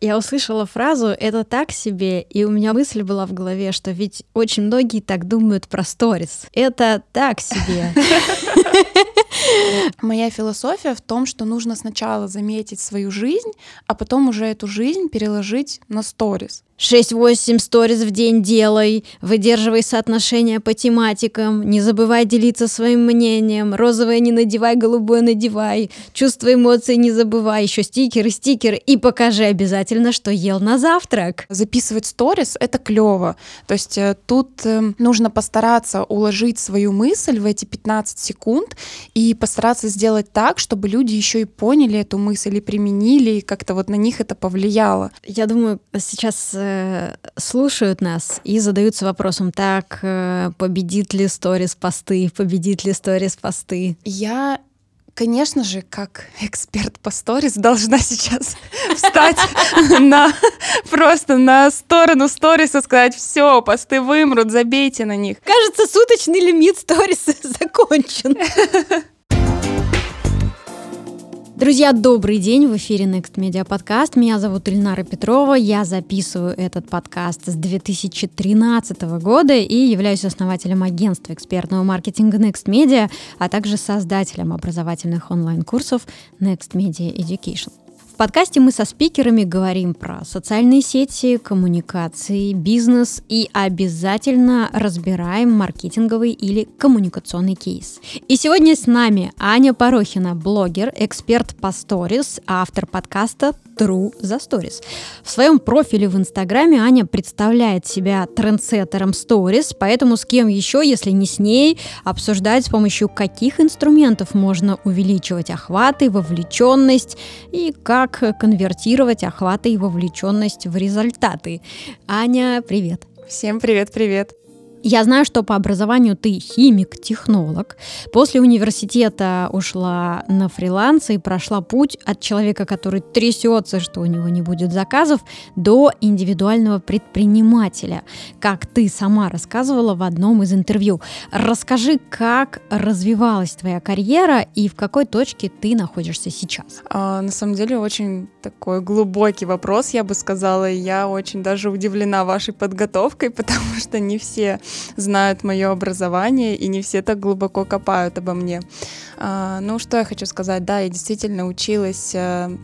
Я услышала фразу «это так себе», и у меня мысль была в голове, что ведь очень многие так думают про сторис. Это так себе. Моя философия в том, что нужно сначала заметить свою жизнь, а потом уже эту жизнь переложить на сторис. 6-8 сториз в день делай, выдерживай соотношения по тематикам, не забывай делиться своим мнением, розовое не надевай, голубое надевай, чувства эмоции не забывай, еще стикеры, стикеры, и покажи обязательно, что ел на завтрак. Записывать сторис — это клево. То есть э, тут э, нужно постараться уложить свою мысль в эти 15 секунд и постараться сделать так, чтобы люди еще и поняли эту мысль и применили, и как-то вот на них это повлияло. Я думаю, сейчас э, слушают нас и задаются вопросом, так, э, победит ли сторис посты, победит ли сторис посты? Я Конечно же, как эксперт по сторис должна сейчас встать на просто на сторону сторис и сказать, все, посты вымрут, забейте на них. Кажется, суточный лимит сторис закончен. Друзья, добрый день! В эфире Next Media Podcast. Меня зовут Ильнара Петрова. Я записываю этот подкаст с 2013 года и являюсь основателем агентства экспертного маркетинга Next Media, а также создателем образовательных онлайн-курсов Next Media Education подкасте мы со спикерами говорим про социальные сети, коммуникации, бизнес и обязательно разбираем маркетинговый или коммуникационный кейс. И сегодня с нами Аня Порохина, блогер, эксперт по сторис, автор подкаста True за Stories. В своем профиле в Инстаграме Аня представляет себя трендсеттером Stories, поэтому с кем еще, если не с ней, обсуждать с помощью каких инструментов можно увеличивать охваты, вовлеченность и как конвертировать охваты и вовлеченность в результаты. Аня, привет! Всем привет-привет! Я знаю, что по образованию ты химик, технолог. После университета ушла на фриланс и прошла путь от человека, который трясется, что у него не будет заказов, до индивидуального предпринимателя, как ты сама рассказывала в одном из интервью. Расскажи, как развивалась твоя карьера и в какой точке ты находишься сейчас? А, на самом деле очень такой глубокий вопрос, я бы сказала. Я очень даже удивлена вашей подготовкой, потому что не все знают мое образование, и не все так глубоко копают обо мне. А, ну, что я хочу сказать, да, я действительно училась э,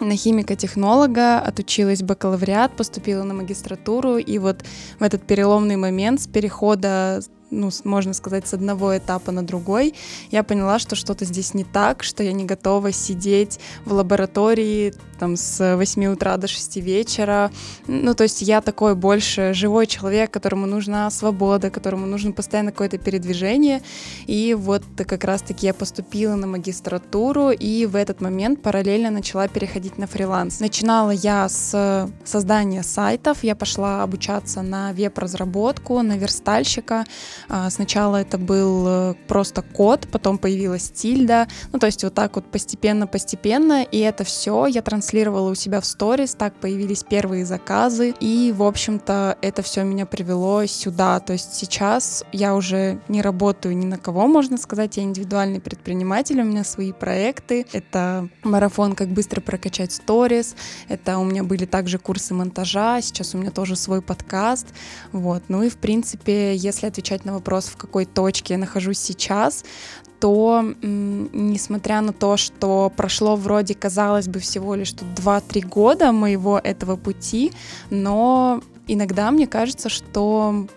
на химико-технолога, отучилась бакалавриат, поступила на магистратуру, и вот в этот переломный момент с перехода ну, можно сказать, с одного этапа на другой, я поняла, что что-то здесь не так, что я не готова сидеть в лаборатории там с 8 утра до 6 вечера. Ну, то есть я такой больше живой человек, которому нужна свобода, которому нужно постоянно какое-то передвижение. И вот как раз-таки я поступила на магистратуру и в этот момент параллельно начала переходить на фриланс. Начинала я с создания сайтов, я пошла обучаться на веб-разработку, на верстальщика. А, сначала это был э, просто код, потом появилась тильда. Ну, то есть вот так вот постепенно-постепенно, и это все я транслировала у себя в сторис, так появились первые заказы, и, в общем-то, это все меня привело сюда. То есть сейчас я уже не работаю ни на кого, можно сказать, я индивидуальный предприниматель, у меня свои проекты. Это марафон «Как быстро прокачать сторис», это у меня были также курсы монтажа, сейчас у меня тоже свой подкаст. Вот. Ну и, в принципе, если отвечать на вопрос, в какой точке я нахожусь сейчас, то, несмотря на то, что прошло вроде, казалось бы, всего лишь 2-3 года моего этого пути, но иногда мне кажется, что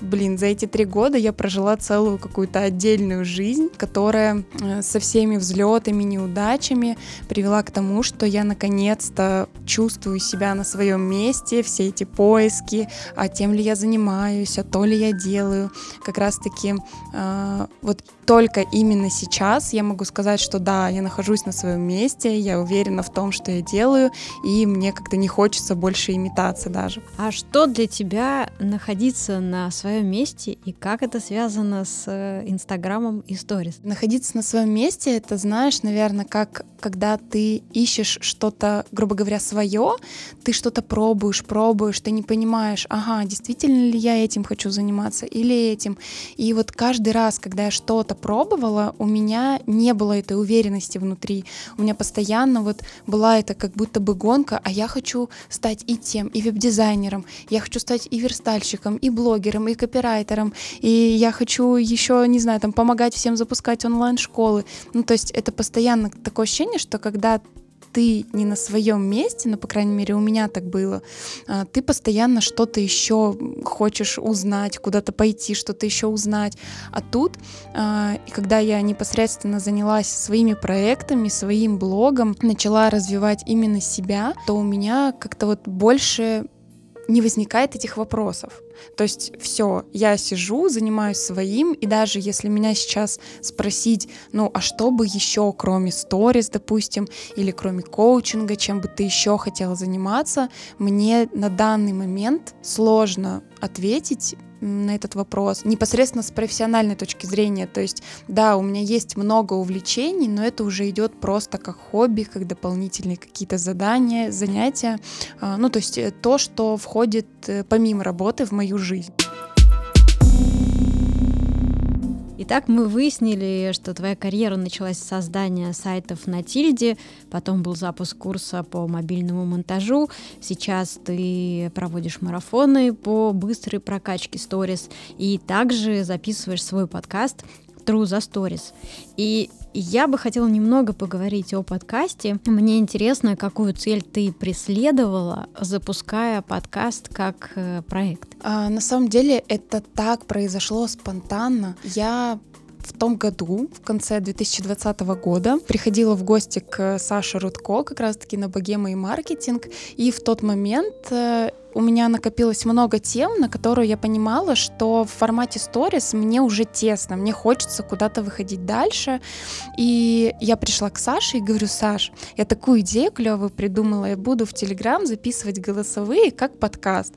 блин, за эти три года я прожила целую какую-то отдельную жизнь, которая э, со всеми взлетами, неудачами привела к тому, что я наконец-то чувствую себя на своем месте, все эти поиски, а тем ли я занимаюсь, а то ли я делаю. Как раз-таки э, вот только именно сейчас я могу сказать, что да, я нахожусь на своем месте, я уверена в том, что я делаю, и мне как-то не хочется больше имитаться даже. А что для тебя находиться на своем месте и как это связано с э, Инстаграмом и сторис? Находиться на своем месте, это, знаешь, наверное, как когда ты ищешь что-то, грубо говоря, свое, ты что-то пробуешь, пробуешь, ты не понимаешь, ага, действительно ли я этим хочу заниматься или этим. И вот каждый раз, когда я что-то пробовала, у меня не было этой уверенности внутри. У меня постоянно вот была это как будто бы гонка, а я хочу стать и тем, и веб-дизайнером, я хочу стать и верстальщиком, и блогером, и копирайтером, и я хочу еще, не знаю, там помогать всем запускать онлайн-школы. Ну, то есть это постоянно такое ощущение, что когда ты не на своем месте, ну, по крайней мере, у меня так было, а, ты постоянно что-то еще хочешь узнать, куда-то пойти, что-то еще узнать. А тут, а, и когда я непосредственно занялась своими проектами, своим блогом, начала развивать именно себя, то у меня как-то вот больше не возникает этих вопросов. То есть все, я сижу, занимаюсь своим, и даже если меня сейчас спросить, ну а что бы еще, кроме сторис, допустим, или кроме коучинга, чем бы ты еще хотела заниматься, мне на данный момент сложно ответить, на этот вопрос непосредственно с профессиональной точки зрения. То есть, да, у меня есть много увлечений, но это уже идет просто как хобби, как дополнительные какие-то задания, занятия. А, ну, то есть э, то, что входит э, помимо работы в мою жизнь. Итак, мы выяснили, что твоя карьера началась с создания сайтов на Тильде, потом был запуск курса по мобильному монтажу, сейчас ты проводишь марафоны по быстрой прокачке сторис и также записываешь свой подкаст True за Stories. И я бы хотела немного поговорить о подкасте. Мне интересно, какую цель ты преследовала, запуская подкаст как э, проект. А, на самом деле это так произошло спонтанно. Я том году, в конце 2020 года, приходила в гости к Саше Рудко, как раз-таки на богема и маркетинг, и в тот момент э, у меня накопилось много тем, на которые я понимала, что в формате сторис мне уже тесно, мне хочется куда-то выходить дальше. И я пришла к Саше и говорю, Саш, я такую идею клевую придумала, я буду в Телеграм записывать голосовые как подкаст.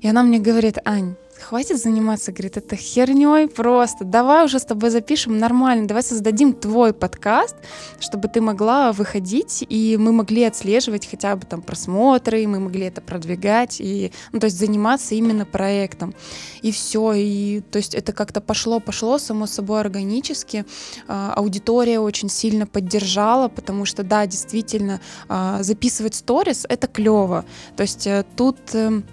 И она мне говорит, Ань, хватит заниматься, говорит, это херней просто. Давай уже с тобой запишем нормально, давай создадим твой подкаст, чтобы ты могла выходить, и мы могли отслеживать хотя бы там просмотры, и мы могли это продвигать, и, ну, то есть заниматься именно проектом. И все, и то есть это как-то пошло-пошло, само собой, органически. А, аудитория очень сильно поддержала, потому что, да, действительно, а, записывать сторис — это клево. То есть э, тут эм,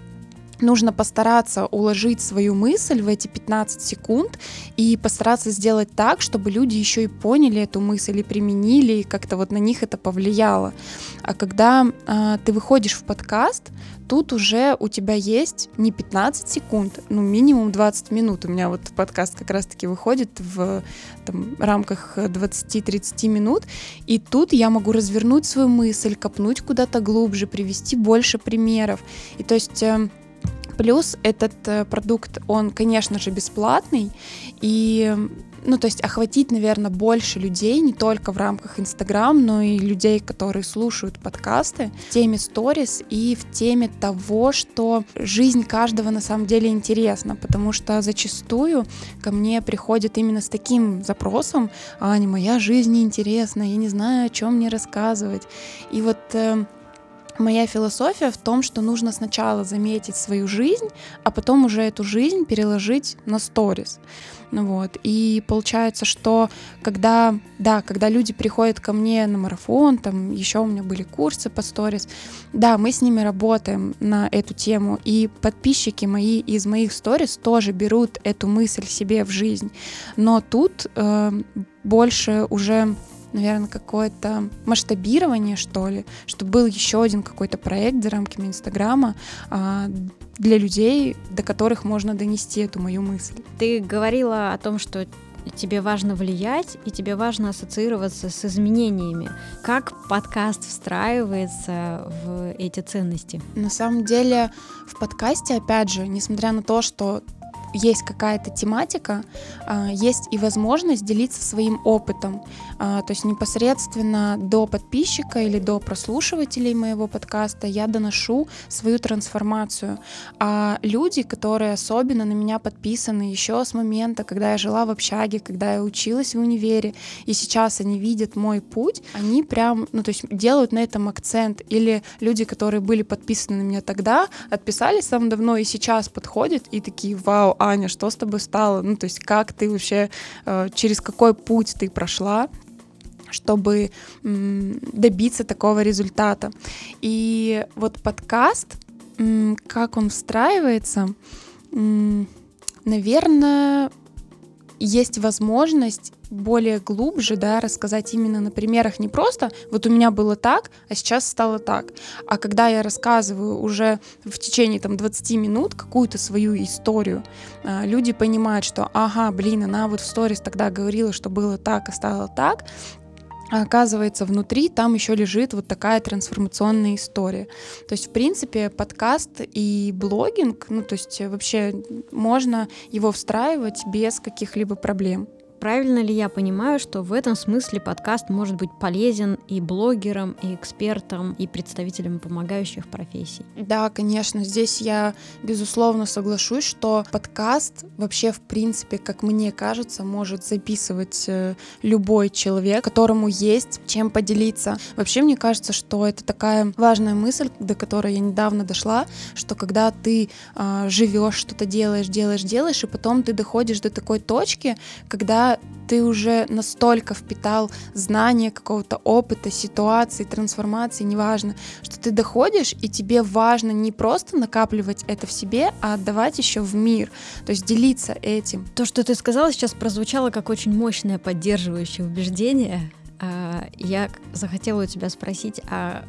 нужно постараться уложить свою мысль в эти 15 секунд и постараться сделать так, чтобы люди еще и поняли эту мысль и применили, и как-то вот на них это повлияло. А когда э, ты выходишь в подкаст, тут уже у тебя есть не 15 секунд, ну минимум 20 минут. У меня вот подкаст как раз-таки выходит в там, рамках 20-30 минут, и тут я могу развернуть свою мысль, копнуть куда-то глубже, привести больше примеров. И то есть э, Плюс этот э, продукт, он, конечно же, бесплатный, и ну, то есть охватить, наверное, больше людей, не только в рамках Инстаграм, но и людей, которые слушают подкасты, в теме сторис и в теме того, что жизнь каждого на самом деле интересна, потому что зачастую ко мне приходят именно с таким запросом, Аня, моя жизнь неинтересна, я не знаю, о чем мне рассказывать. И вот э, Моя философия в том, что нужно сначала заметить свою жизнь, а потом уже эту жизнь переложить на сторис. Ну вот. И получается, что когда, да, когда люди приходят ко мне на марафон, там еще у меня были курсы по сторис, да, мы с ними работаем на эту тему, и подписчики мои из моих сторис тоже берут эту мысль себе в жизнь. Но тут э, больше уже наверное, какое-то масштабирование, что ли, чтобы был еще один какой-то проект за рамками Инстаграма а, для людей, до которых можно донести эту мою мысль. Ты говорила о том, что тебе важно влиять, и тебе важно ассоциироваться с изменениями. Как подкаст встраивается в эти ценности? На самом деле в подкасте, опять же, несмотря на то, что есть какая-то тематика, а, есть и возможность делиться своим опытом. А, то есть непосредственно до подписчика или до прослушивателей моего подкаста я доношу свою трансформацию. А люди, которые особенно на меня подписаны еще с момента, когда я жила в общаге, когда я училась в универе, и сейчас они видят мой путь, они прям, ну то есть делают на этом акцент. Или люди, которые были подписаны на меня тогда, отписались там давно и сейчас подходят и такие, вау, Аня, что с тобой стало? Ну то есть как ты вообще, э, через какой путь ты прошла? чтобы добиться такого результата. И вот подкаст, как он встраивается, наверное, есть возможность более глубже, да, рассказать именно на примерах не просто вот у меня было так, а сейчас стало так. А когда я рассказываю уже в течение там 20 минут какую-то свою историю, а, люди понимают, что ага, блин, она вот в сторис тогда говорила, что было так, а стало так, а оказывается, внутри там еще лежит вот такая трансформационная история. То есть, в принципе, подкаст и блогинг, ну, то есть вообще можно его встраивать без каких-либо проблем. Правильно ли я понимаю, что в этом смысле подкаст может быть полезен и блогерам, и экспертам, и представителям помогающих профессий? Да, конечно. Здесь я, безусловно, соглашусь, что подкаст вообще, в принципе, как мне кажется, может записывать э, любой человек, которому есть чем поделиться. Вообще, мне кажется, что это такая важная мысль, до которой я недавно дошла, что когда ты э, живешь, что-то делаешь, делаешь, делаешь, и потом ты доходишь до такой точки, когда ты уже настолько впитал знания какого-то опыта, ситуации, трансформации, неважно, что ты доходишь, и тебе важно не просто накапливать это в себе, а отдавать еще в мир, то есть делиться этим. То, что ты сказала, сейчас прозвучало как очень мощное поддерживающее убеждение. А, я захотела у тебя спросить, а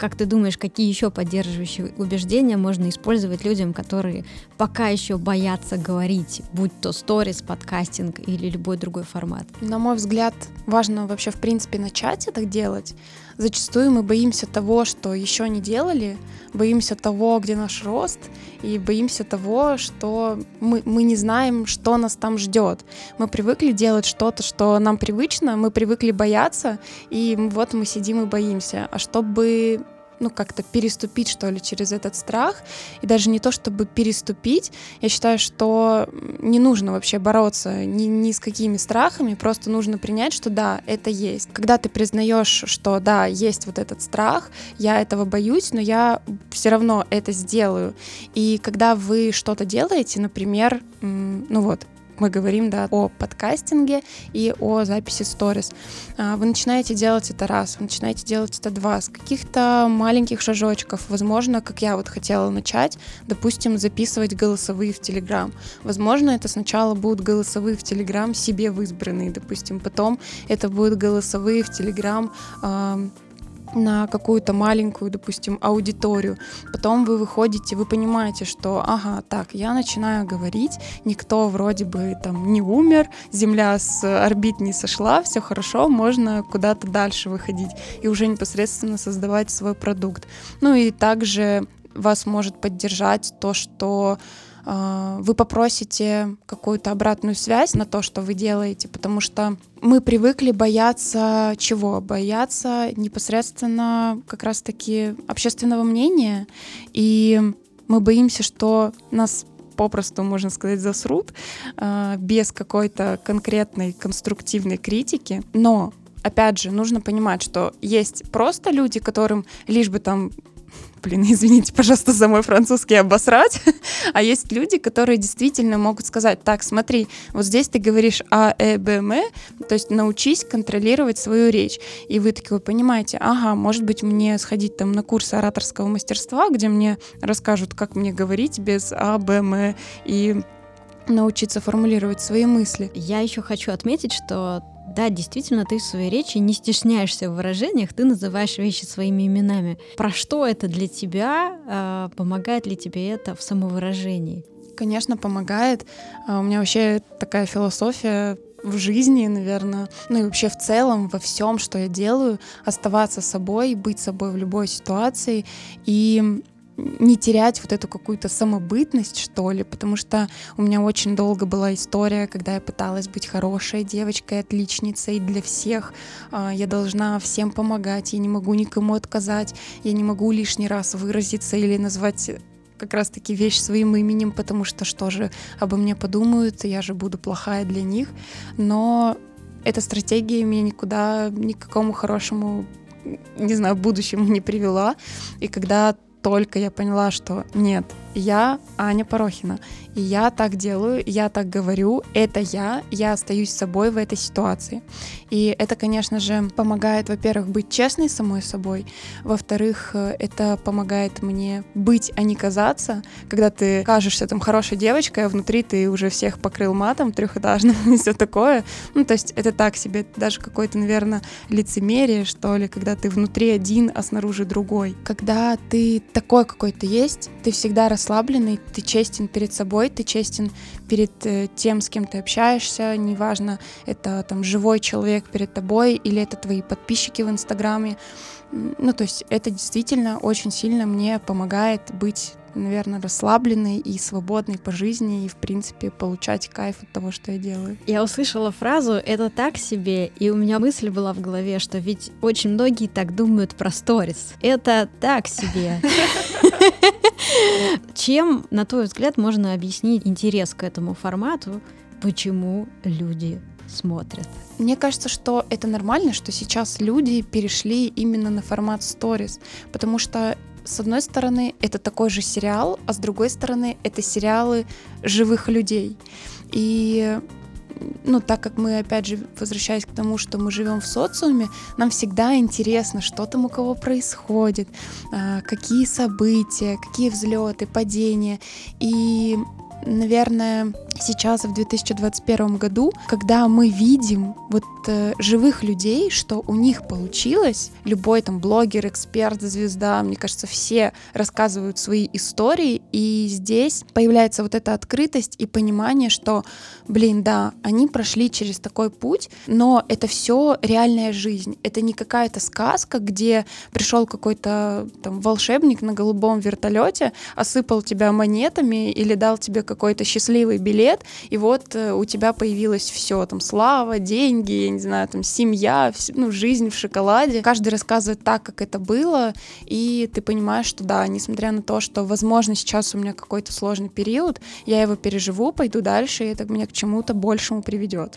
как ты думаешь, какие еще поддерживающие убеждения можно использовать людям, которые пока еще боятся говорить, будь то сторис, подкастинг или любой другой формат? На мой взгляд, важно вообще в принципе начать это делать. Зачастую мы боимся того, что еще не делали, боимся того, где наш рост, и боимся того, что мы, мы не знаем, что нас там ждет. Мы привыкли делать что-то, что нам привычно, мы привыкли бояться, и вот мы сидим и боимся. А чтобы ну, как-то переступить, что ли, через этот страх. И даже не то, чтобы переступить, я считаю, что не нужно вообще бороться ни, ни с какими страхами, просто нужно принять, что да, это есть. Когда ты признаешь, что да, есть вот этот страх, я этого боюсь, но я все равно это сделаю. И когда вы что-то делаете, например, ну вот, мы говорим да, о подкастинге и о записи сторис. А, вы начинаете делать это раз, вы начинаете делать это два, с каких-то маленьких шажочков. Возможно, как я вот хотела начать, допустим, записывать голосовые в Телеграм. Возможно, это сначала будут голосовые в Телеграм себе в избранные, допустим, потом это будут голосовые в Телеграм на какую-то маленькую, допустим, аудиторию. Потом вы выходите, вы понимаете, что, ага, так, я начинаю говорить, никто вроде бы там не умер, Земля с орбит не сошла, все хорошо, можно куда-то дальше выходить и уже непосредственно создавать свой продукт. Ну и также вас может поддержать то, что вы попросите какую-то обратную связь на то, что вы делаете, потому что мы привыкли бояться чего? Бояться непосредственно как раз-таки общественного мнения, и мы боимся, что нас попросту, можно сказать, засрут э, без какой-то конкретной конструктивной критики. Но опять же, нужно понимать, что есть просто люди, которым лишь бы там блин, извините, пожалуйста, за мой французский обосрать, а есть люди, которые действительно могут сказать, так, смотри, вот здесь ты говоришь А, Э, Б, М, то есть научись контролировать свою речь. И вы такие, вы понимаете, ага, может быть, мне сходить там на курсы ораторского мастерства, где мне расскажут, как мне говорить без А, Б, М и научиться формулировать свои мысли. Я еще хочу отметить, что да, действительно, ты в своей речи не стесняешься в выражениях, ты называешь вещи своими именами. Про что это для тебя? А, помогает ли тебе это в самовыражении? Конечно, помогает. А, у меня вообще такая философия в жизни, наверное, ну и вообще в целом во всем, что я делаю, оставаться собой, быть собой в любой ситуации и не терять вот эту какую-то самобытность, что ли, потому что у меня очень долго была история, когда я пыталась быть хорошей девочкой, отличницей для всех. А, я должна всем помогать, я не могу никому отказать, я не могу лишний раз выразиться или назвать как раз-таки вещь своим именем, потому что что же обо мне подумают, я же буду плохая для них. Но эта стратегия меня никуда, ни к какому хорошему, не знаю, будущему не привела. И когда только я поняла, что нет, я Аня Порохина, и я так делаю, я так говорю, это я, я остаюсь собой в этой ситуации. И это, конечно же, помогает, во-первых, быть честной самой собой, во-вторых, э, это помогает мне быть, а не казаться, когда ты кажешься там хорошей девочкой, а внутри ты уже всех покрыл матом трехэтажным и все такое. Ну, то есть это так себе, даже какое-то, наверное, лицемерие, что ли, когда ты внутри один, а снаружи другой. Когда ты такой, какой ты есть, ты всегда расслабленный, ты честен перед собой, ты честен перед э, тем, с кем ты общаешься, неважно, это там живой человек перед тобой или это твои подписчики в Инстаграме. Ну, то есть это действительно очень сильно мне помогает быть наверное, расслабленной и свободной по жизни и, в принципе, получать кайф от того, что я делаю. Я услышала фразу «это так себе», и у меня мысль была в голове, что ведь очень многие так думают про сторис. Это так себе. Чем, на твой взгляд, можно объяснить интерес к этому формату? Почему люди смотрят? Мне кажется, что это нормально, что сейчас люди перешли именно на формат сторис, потому что с одной стороны, это такой же сериал, а с другой стороны, это сериалы живых людей. И ну, так как мы, опять же, возвращаясь к тому, что мы живем в социуме, нам всегда интересно, что там у кого происходит, а, какие события, какие взлеты, падения. И наверное, сейчас, в 2021 году, когда мы видим вот э, живых людей, что у них получилось, любой там блогер, эксперт, звезда, мне кажется, все рассказывают свои истории, и здесь появляется вот эта открытость и понимание, что, блин, да, они прошли через такой путь, но это все реальная жизнь, это не какая-то сказка, где пришел какой-то там волшебник на голубом вертолете, осыпал тебя монетами или дал тебе какой-то счастливый билет, и вот э, у тебя появилось все, там, слава, деньги, я не знаю, там, семья, ну, жизнь в шоколаде. Каждый рассказывает так, как это было, и ты понимаешь, что да, несмотря на то, что, возможно, сейчас у меня какой-то сложный период, я его переживу, пойду дальше, и это меня к чему-то большему приведет.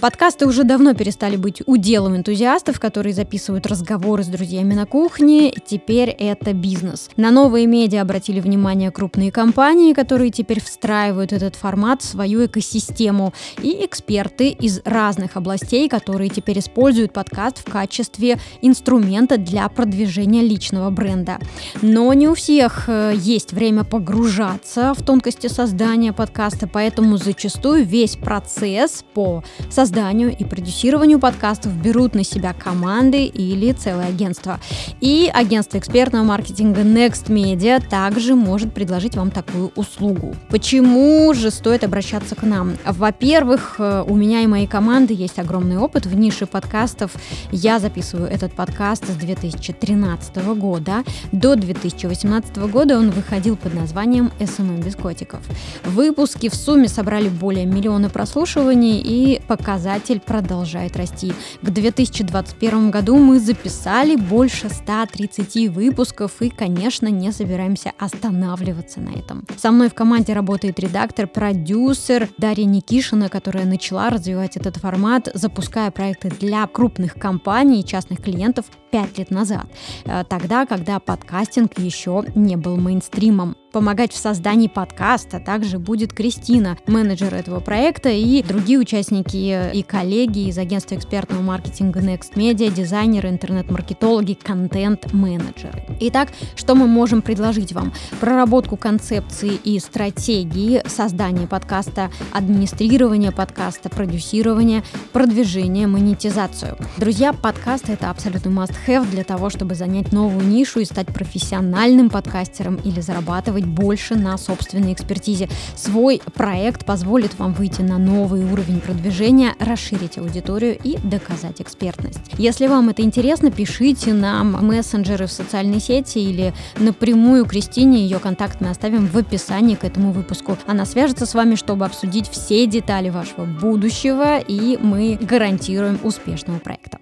Подкасты уже давно перестали быть уделом энтузиастов, которые записывают разговоры с друзьями на кухне. Теперь это бизнес. На новые медиа обратили внимание крупные компании, которые теперь встраивают этот формат в свою экосистему. И эксперты из разных областей, которые теперь используют подкаст в качестве инструмента для продвижения личного бренда. Но не у всех э, есть время погружаться в тонкости создания подкаста, поэтому зачастую весь процесс по созданию созданию и продюсированию подкастов берут на себя команды или целое агентство. И агентство экспертного маркетинга Next Media также может предложить вам такую услугу. Почему же стоит обращаться к нам? Во-первых, э, у меня и моей команды есть огромный опыт в нише подкастов. Я записываю этот подкаст с 2013 года. До 2018 года он выходил под названием «СММ без котиков». Выпуски в сумме собрали более миллиона прослушиваний и показали показатель продолжает расти. К 2021 году мы записали больше 130 выпусков и, конечно, не собираемся останавливаться на этом. Со мной в команде работает редактор, продюсер Дарья Никишина, которая начала развивать этот формат, запуская проекты для крупных компаний и частных клиентов 5 лет назад, э, тогда, когда подкастинг еще не был мейнстримом. Помогать в создании подкаста также будет Кристина, менеджер этого проекта, и другие участники и коллеги из агентства экспертного маркетинга Next Media, дизайнеры, интернет-маркетологи, контент-менеджеры. Итак, что мы можем предложить вам? Проработку концепции и стратегии создания подкаста, администрирование подкаста, продюсирование, продвижение, монетизацию. Друзья, подкаст — это абсолютно must-have для того, чтобы занять новую нишу и стать профессиональным подкастером или зарабатывать зарабатывать больше на собственной экспертизе. Свой проект позволит вам выйти на новый уровень продвижения, расширить аудиторию и доказать экспертность. Если вам это интересно, пишите нам мессенджеры в социальной сети или напрямую Кристине. Ее контакт мы оставим в описании к этому выпуску. Она свяжется с вами, чтобы обсудить все детали вашего будущего, и мы гарантируем успешного проекта.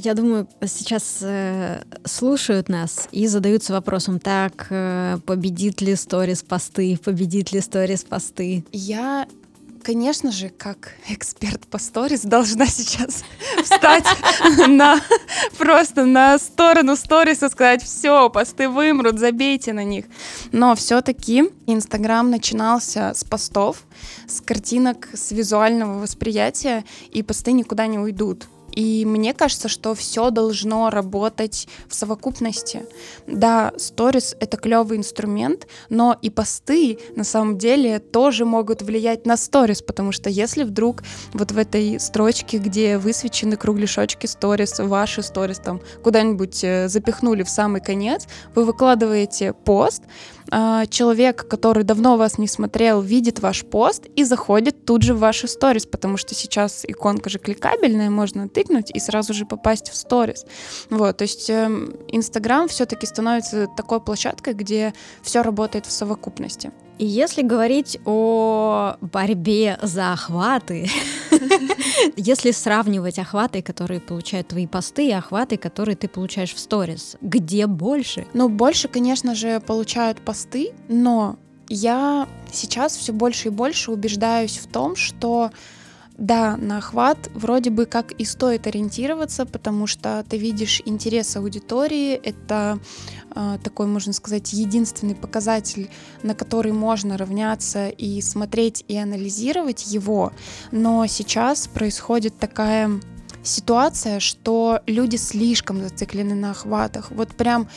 Я думаю, сейчас э, слушают нас и задаются вопросом, так, э, победит ли сторис посты, победит ли сторис посты? Я конечно же, как эксперт по сторис, должна сейчас встать на просто на сторону сторис и сказать, все, посты вымрут, забейте на них. Но все-таки Инстаграм начинался с постов, с картинок, с визуального восприятия, и посты никуда не уйдут. И мне кажется, что все должно работать в совокупности. Да, сторис — это клевый инструмент, но и посты на самом деле тоже могут влиять на сторис, потому что если вдруг вот в этой строчке, где высвечены кругляшочки сторис, ваши сторис там куда-нибудь э, запихнули в самый конец, вы выкладываете пост, а, человек, который давно вас не смотрел, видит ваш пост и заходит тут же в ваши сторис, потому что сейчас иконка же кликабельная, можно тыкнуть и сразу же попасть в сторис. Вот, то есть Инстаграм э, все-таки становится такой площадкой, где все работает в совокупности. И если говорить о борьбе за охваты, если сравнивать охваты, которые получают твои посты, и охваты, которые ты получаешь в сторис, где больше? Ну, больше, конечно же, получают посты, но я сейчас все больше и больше убеждаюсь в том, что да, на охват вроде бы как и стоит ориентироваться, потому что ты видишь интерес аудитории, это э, такой, можно сказать, единственный показатель, на который можно равняться и смотреть и анализировать его. Но сейчас происходит такая ситуация, что люди слишком зациклены на охватах, вот прям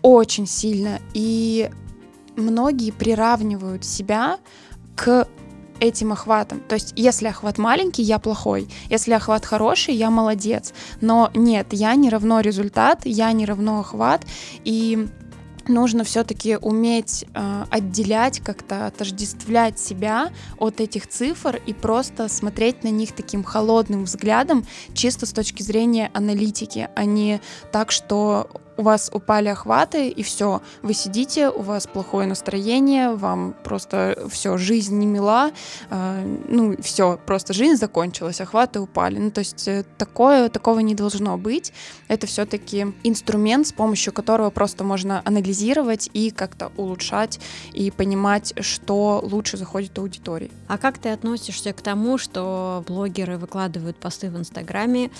очень сильно, и многие приравнивают себя к этим охватом. То есть, если охват маленький, я плохой. Если охват хороший, я молодец. Но нет, я не равно результат, я не равно охват. И нужно все-таки уметь э, отделять, как-то отождествлять себя от этих цифр и просто смотреть на них таким холодным взглядом, чисто с точки зрения аналитики, а не так, что у вас упали охваты, и все, вы сидите, у вас плохое настроение, вам просто все, жизнь не мила, э, ну, все, просто жизнь закончилась, охваты упали. Ну, то есть э, такое, такого не должно быть. Это все-таки инструмент, с помощью которого просто можно анализировать и как-то улучшать и понимать, что лучше заходит аудитории. А как ты относишься к тому, что блогеры выкладывают посты в Инстаграме,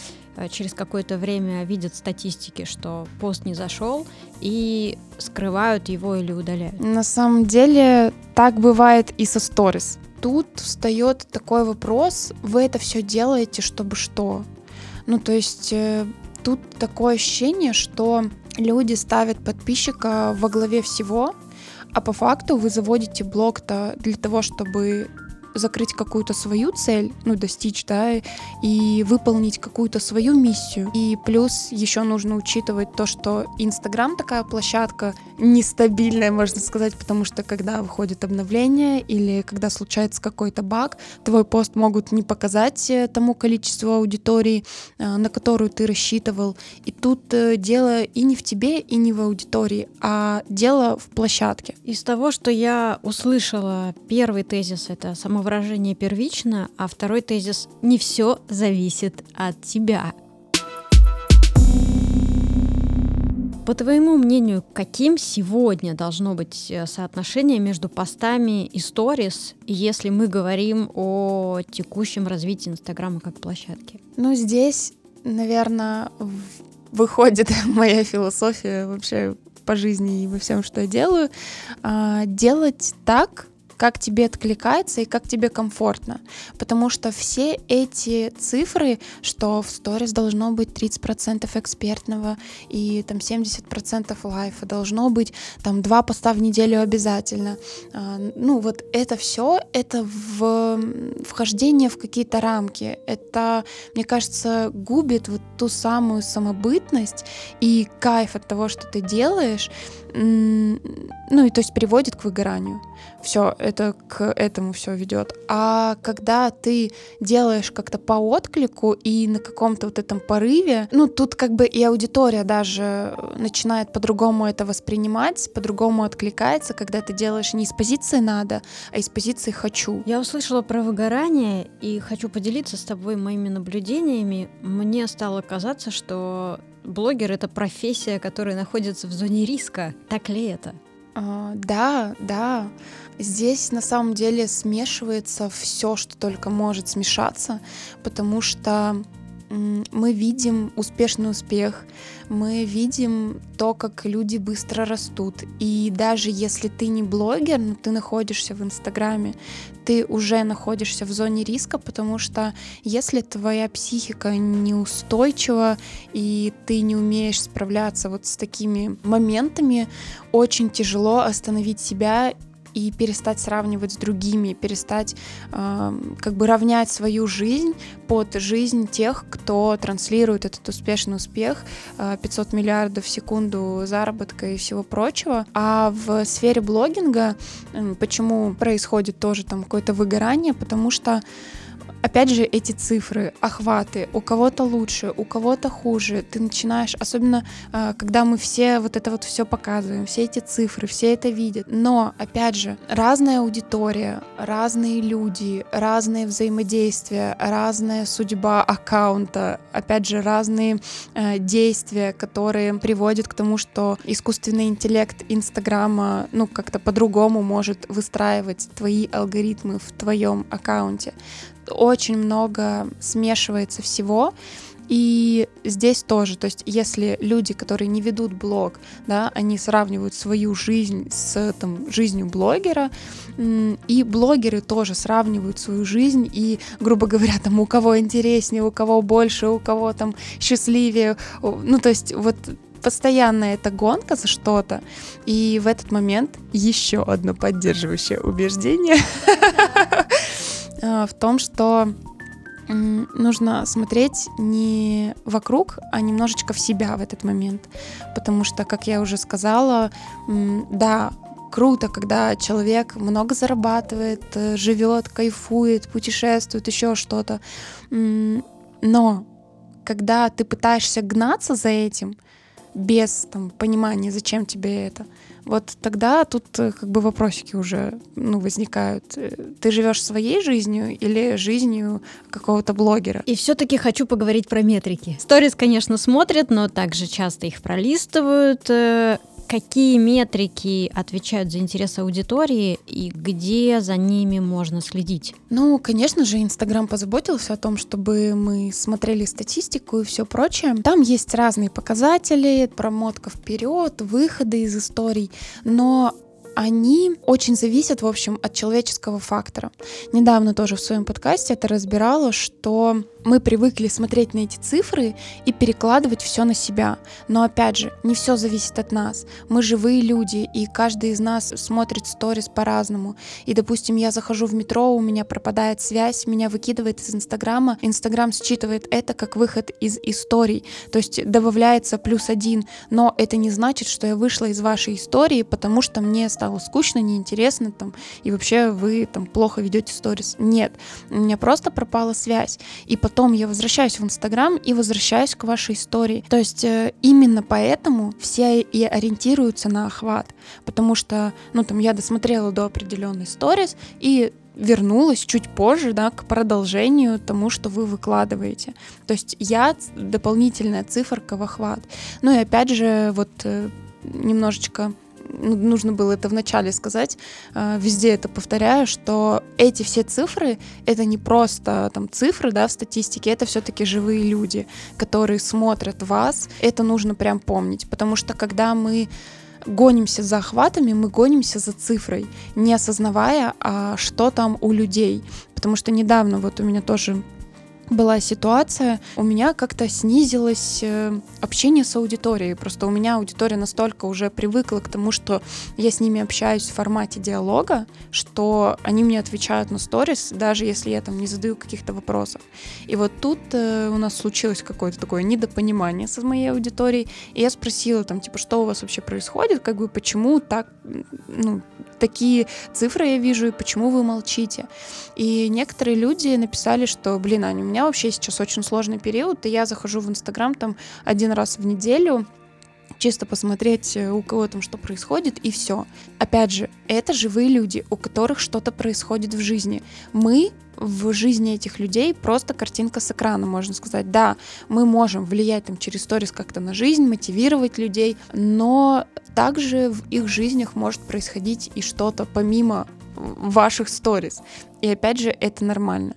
через какое-то время видят статистики, что пост не зашел, и скрывают его или удаляют. На самом деле так бывает и со сторис. Тут встает такой вопрос, вы это все делаете, чтобы что? Ну, то есть э, тут такое ощущение, что люди ставят подписчика во главе всего, а по факту вы заводите блог-то для того, чтобы закрыть какую-то свою цель, ну, достичь, да, и выполнить какую-то свою миссию. И плюс еще нужно учитывать то, что Инстаграм такая площадка нестабильная, можно сказать, потому что когда выходит обновление или когда случается какой-то баг, твой пост могут не показать э, тому количеству аудитории, э, на которую ты рассчитывал. И тут э, дело и не в тебе, и не в аудитории, а дело в площадке. Из того, что я услышала, первый тезис — это само самовыражение первично, а второй тезис — не все зависит от тебя. По твоему мнению, каким сегодня должно быть э, соотношение между постами и сторис, если мы говорим о текущем развитии Инстаграма как площадки? Ну, здесь, наверное, выходит моя философия вообще по жизни и во всем, что я делаю, а, делать так, как тебе откликается и как тебе комфортно. Потому что все эти цифры, что в сторис должно быть 30% экспертного и там 70% лайфа, должно быть там два поста в неделю обязательно. А, ну вот это все, это в вхождение в какие-то рамки. Это, мне кажется, губит вот ту самую самобытность и кайф от того, что ты делаешь, ну и то есть приводит к выгоранию. Все, это к этому все ведет. А когда ты делаешь как-то по отклику и на каком-то вот этом порыве, ну тут как бы и аудитория даже начинает по-другому это воспринимать, по-другому откликается, когда ты делаешь не из позиции надо, а из позиции хочу. Я услышала про выгорание и хочу поделиться с тобой моими наблюдениями. Мне стало казаться, что блогер — это профессия, которая находится в зоне риска. Так ли это? А, да, да. Здесь на самом деле смешивается все, что только может смешаться, потому что мы видим успешный успех, мы видим то, как люди быстро растут. И даже если ты не блогер, но ты находишься в Инстаграме, ты уже находишься в зоне риска, потому что если твоя психика неустойчива и ты не умеешь справляться вот с такими моментами, очень тяжело остановить себя и перестать сравнивать с другими, перестать э, как бы равнять свою жизнь под жизнь тех, кто транслирует этот успешный успех, э, 500 миллиардов в секунду заработка и всего прочего. А в сфере блогинга э, почему происходит тоже там какое-то выгорание, потому что опять же, эти цифры, охваты, у кого-то лучше, у кого-то хуже, ты начинаешь, особенно э, когда мы все вот это вот все показываем, все эти цифры, все это видят. Но, опять же, разная аудитория, разные люди, разные взаимодействия, разная судьба аккаунта, опять же, разные э, действия, которые приводят к тому, что искусственный интеллект Инстаграма, ну, как-то по-другому может выстраивать твои алгоритмы в твоем аккаунте очень много смешивается всего. И здесь тоже, то есть если люди, которые не ведут блог, да, они сравнивают свою жизнь с там, жизнью блогера, и блогеры тоже сравнивают свою жизнь, и, грубо говоря, там у кого интереснее, у кого больше, у кого там счастливее, ну то есть вот постоянно эта гонка за что-то, и в этот момент еще одно поддерживающее убеждение в том, что нужно смотреть не вокруг, а немножечко в себя в этот момент. Потому что, как я уже сказала, да, круто, когда человек много зарабатывает, э, живет, кайфует, путешествует, еще что-то. Но когда ты пытаешься гнаться за этим, без там, понимания, зачем тебе это, вот тогда тут э, как бы вопросики уже ну, возникают. Э, ты живешь своей жизнью или жизнью какого-то блогера? И все-таки хочу поговорить про метрики. Сторис, конечно, смотрят, но также часто их пролистывают. Какие метрики отвечают за интересы аудитории и где за ними можно следить? Ну, конечно же, Инстаграм позаботился о том, чтобы мы смотрели статистику и все прочее. Там есть разные показатели, промотка вперед, выходы из историй, но они очень зависят, в общем, от человеческого фактора. Недавно тоже в своем подкасте это разбирала, что мы привыкли смотреть на эти цифры и перекладывать все на себя. Но опять же, не все зависит от нас. Мы живые люди, и каждый из нас смотрит сторис по-разному. И, допустим, я захожу в метро, у меня пропадает связь, меня выкидывает из Инстаграма, Инстаграм считывает это как выход из историй. То есть добавляется плюс один, но это не значит, что я вышла из вашей истории, потому что мне стало скучно, неинтересно там, и вообще вы там плохо ведете сторис. Нет, у меня просто пропала связь. И по потом я возвращаюсь в Инстаграм и возвращаюсь к вашей истории. То есть э, именно поэтому все и ориентируются на охват, потому что, ну, там, я досмотрела до определенной сторис и вернулась чуть позже, да, к продолжению тому, что вы выкладываете. То есть я дополнительная циферка в охват. Ну и опять же, вот э, немножечко нужно было это вначале сказать, э, везде это повторяю, что эти все цифры — это не просто там цифры, да, в статистике, это все-таки живые люди, которые смотрят вас. Это нужно прям помнить, потому что когда мы гонимся за охватами, мы гонимся за цифрой, не осознавая, а что там у людей. Потому что недавно вот у меня тоже была ситуация, у меня как-то снизилось э, общение с аудиторией. Просто у меня аудитория настолько уже привыкла к тому, что я с ними общаюсь в формате диалога, что они мне отвечают на сторис, даже если я там не задаю каких-то вопросов. И вот тут э, у нас случилось какое-то такое недопонимание с моей аудиторией, и я спросила там, типа, что у вас вообще происходит, как бы почему так, ну, такие цифры я вижу, и почему вы молчите. И некоторые люди написали, что, блин, Аня, у меня вообще сейчас очень сложный период, и я захожу в Инстаграм там один раз в неделю, чисто посмотреть, э, у кого там что происходит, и все. Опять же, это живые люди, у которых что-то происходит в жизни. Мы в жизни этих людей просто картинка с экрана, можно сказать. Да, мы можем влиять там через сторис как-то на жизнь, мотивировать людей, но также в их жизнях может происходить и что-то помимо ваших сторис. И опять же, это нормально.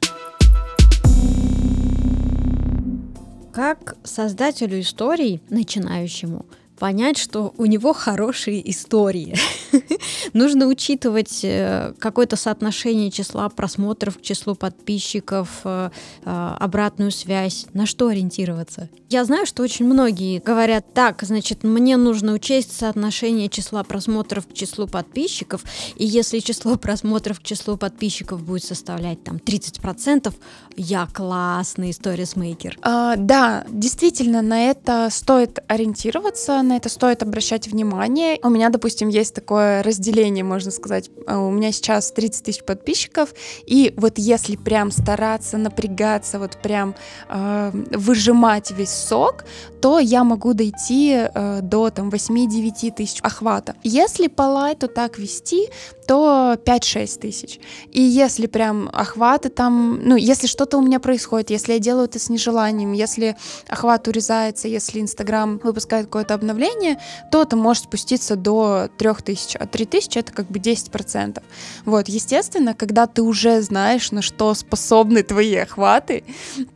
Как создателю историй, начинающему, понять, что у него хорошие истории. Нужно учитывать э, какое-то соотношение числа просмотров к числу подписчиков, э, э, обратную связь, на что ориентироваться. Я знаю, что очень многие говорят, так, значит, мне нужно учесть соотношение числа просмотров к числу подписчиков, и если число просмотров к числу подписчиков будет составлять там 30%, я классный сторисмейкер. А, да, действительно, на это стоит ориентироваться, на это стоит обращать внимание. У меня, допустим, есть такое разделение, можно сказать. А, у меня сейчас 30 тысяч подписчиков, и вот если прям стараться, напрягаться, вот прям э, выжимать весь сок, то я могу дойти э, до там 8-9 тысяч охвата. Если по лайту так вести, то 5-6 тысяч. И если прям охваты там, ну, если что-то у меня происходит, если я делаю это с нежеланием, если охват урезается, если Инстаграм выпускает какое-то обновление, то это может спуститься до 3 тысяч, а 3 тысячи это как бы 10%. Вот, естественно, когда ты уже знаешь, на что способны твои охваты,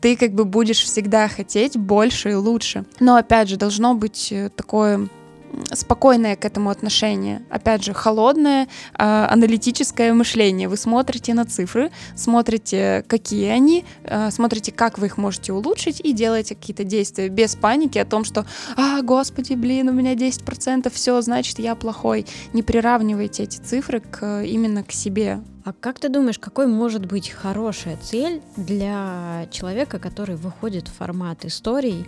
ты как бы будешь всегда хотеть больше и лучше. Но опять же, должно быть э, такое спокойное к этому отношение. Опять же, холодное э, аналитическое мышление. Вы смотрите на цифры, смотрите, какие они, э, смотрите, как вы их можете улучшить и делаете какие-то действия без паники о том, что «А, господи, блин, у меня 10%, все, значит, я плохой». Не приравнивайте эти цифры к, именно к себе. А как ты думаешь, какой может быть хорошая цель для человека, который выходит в формат историй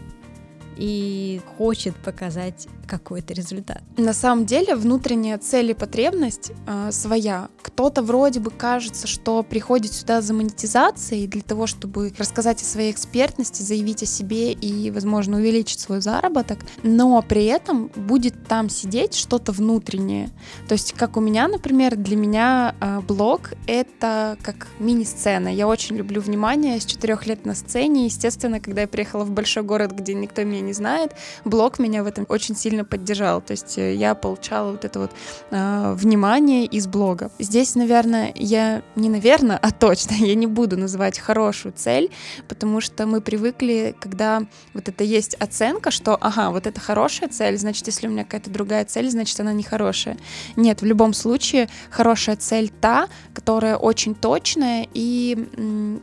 и хочет показать какой-то результат. На самом деле внутренняя цель и потребность э, своя. Кто-то вроде бы кажется, что приходит сюда за монетизацией для того, чтобы рассказать о своей экспертности, заявить о себе и, возможно, увеличить свой заработок, но при этом будет там сидеть что-то внутреннее. То есть, как у меня, например, для меня э, блог — это как мини-сцена. Я очень люблю внимание с четырех лет на сцене. Естественно, когда я приехала в большой город, где никто меня не знает, блог меня в этом очень сильно поддержал. То есть э, я получала вот это вот э, внимание из блога. Здесь, наверное, я не наверное, а точно, я не буду называть хорошую цель, потому что мы привыкли, когда вот это есть оценка, что, ага, вот это хорошая цель, значит, если у меня какая-то другая цель, значит, она не хорошая. Нет, в любом случае, хорошая цель та, которая очень точная и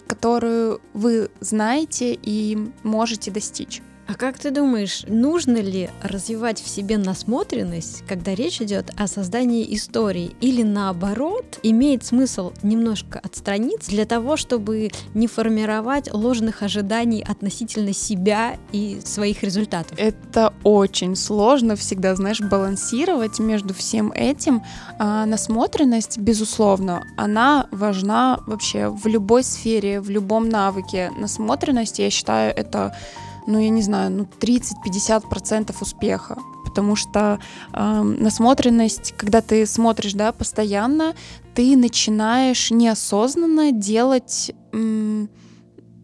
которую вы знаете и можете достичь. А как ты думаешь, нужно ли развивать в себе насмотренность, когда речь идет о создании истории, или наоборот, имеет смысл немножко отстраниться для того, чтобы не формировать ложных ожиданий относительно себя и своих результатов? Это очень сложно всегда, знаешь, балансировать между всем этим. А насмотренность, безусловно, она важна вообще в любой сфере, в любом навыке. Насмотренность, я считаю, это ну, я не знаю, ну, 30-50% успеха. Потому что э, насмотренность, когда ты смотришь, да, постоянно, ты начинаешь неосознанно делать, э,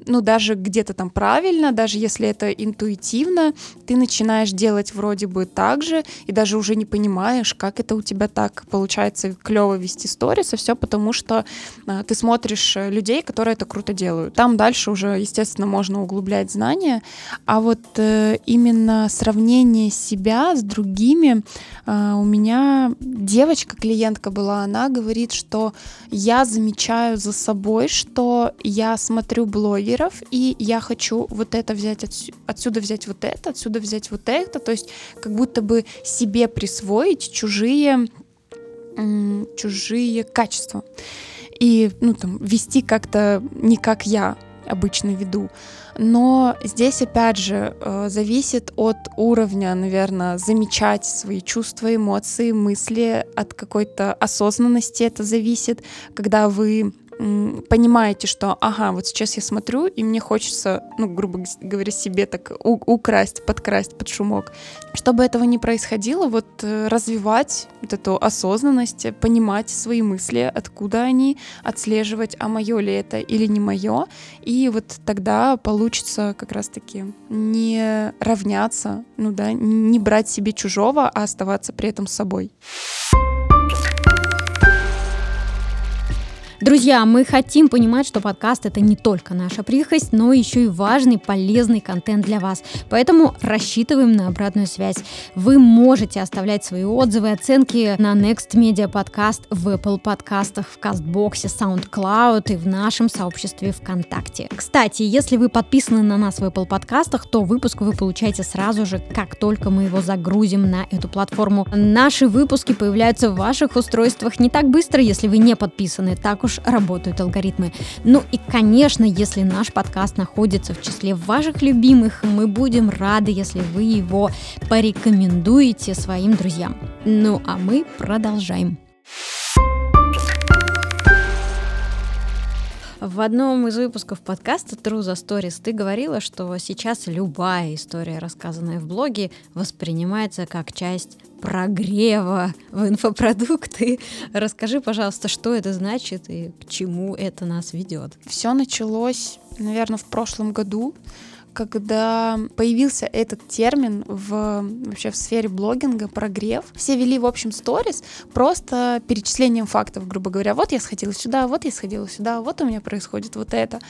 ну, даже где-то там правильно, даже если это интуитивно, ты начинаешь делать вроде бы так же, и даже уже не понимаешь, как это у тебя так получается клево вести сторис, а все потому, что а, ты смотришь э, людей, которые это круто делают. Там дальше уже, естественно, можно углублять знания, а вот э, именно сравнение себя с другими, э, у меня девочка, клиентка была, она говорит, что я замечаю за собой, что я смотрю блогеров, и я хочу вот это взять отсюда, отсюда взять вот это, отсюда взять вот это, то есть как будто бы себе присвоить чужие чужие качества и ну там вести как-то не как я обычно веду. Но здесь, опять же, э, зависит от уровня, наверное, замечать свои чувства, эмоции, мысли, от какой-то осознанности это зависит, когда вы понимаете, что, ага, вот сейчас я смотрю, и мне хочется, ну, грубо говоря, себе так украсть, подкрасть под шумок. Чтобы этого не происходило, вот э, развивать вот эту осознанность, понимать свои мысли, откуда они, отслеживать, а мое ли это или не мое, и вот тогда получится как раз-таки не равняться, ну да, не брать себе чужого, а оставаться при этом собой. Друзья, мы хотим понимать, что подкаст это не только наша прихость, но еще и важный, полезный контент для вас. Поэтому рассчитываем на обратную связь. Вы можете оставлять свои отзывы, оценки на Next Media подкаст в Apple подкастах, в Кастбоксе, SoundCloud и в нашем сообществе ВКонтакте. Кстати, если вы подписаны на нас в Apple подкастах, то выпуск вы получаете сразу же, как только мы его загрузим на эту платформу. Наши выпуски появляются в ваших устройствах не так быстро, если вы не подписаны, так уж уж работают алгоритмы. Ну и, конечно, если наш подкаст находится в числе ваших любимых, мы будем рады, если вы его порекомендуете своим друзьям. Ну а мы продолжаем. В одном из выпусков подкаста True the Stories ты говорила, что сейчас любая история, рассказанная в блоге, воспринимается как часть прогрева в инфопродукты. Расскажи, пожалуйста, что это значит и к чему это нас ведет. Все началось, наверное, в прошлом году когда появился этот термин в, вообще в сфере блогинга, прогрев, все вели, в общем, сторис просто перечислением фактов, грубо говоря. Вот я сходила сюда, вот я сходила сюда, вот у меня происходит вот это.